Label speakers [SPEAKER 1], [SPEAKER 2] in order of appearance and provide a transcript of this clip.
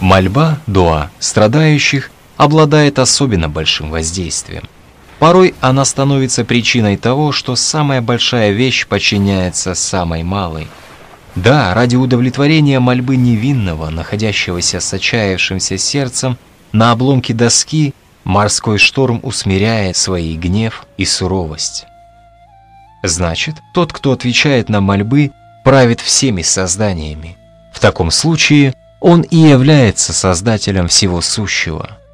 [SPEAKER 1] Мольба, дуа, страдающих обладает особенно большим воздействием. Порой она становится причиной того, что самая большая вещь подчиняется самой малой. Да, ради удовлетворения мольбы невинного, находящегося с отчаявшимся сердцем, на обломке доски морской шторм усмиряет свой гнев и суровость. Значит, тот, кто отвечает на мольбы, правит всеми созданиями. В таком случае он и является создателем всего сущего –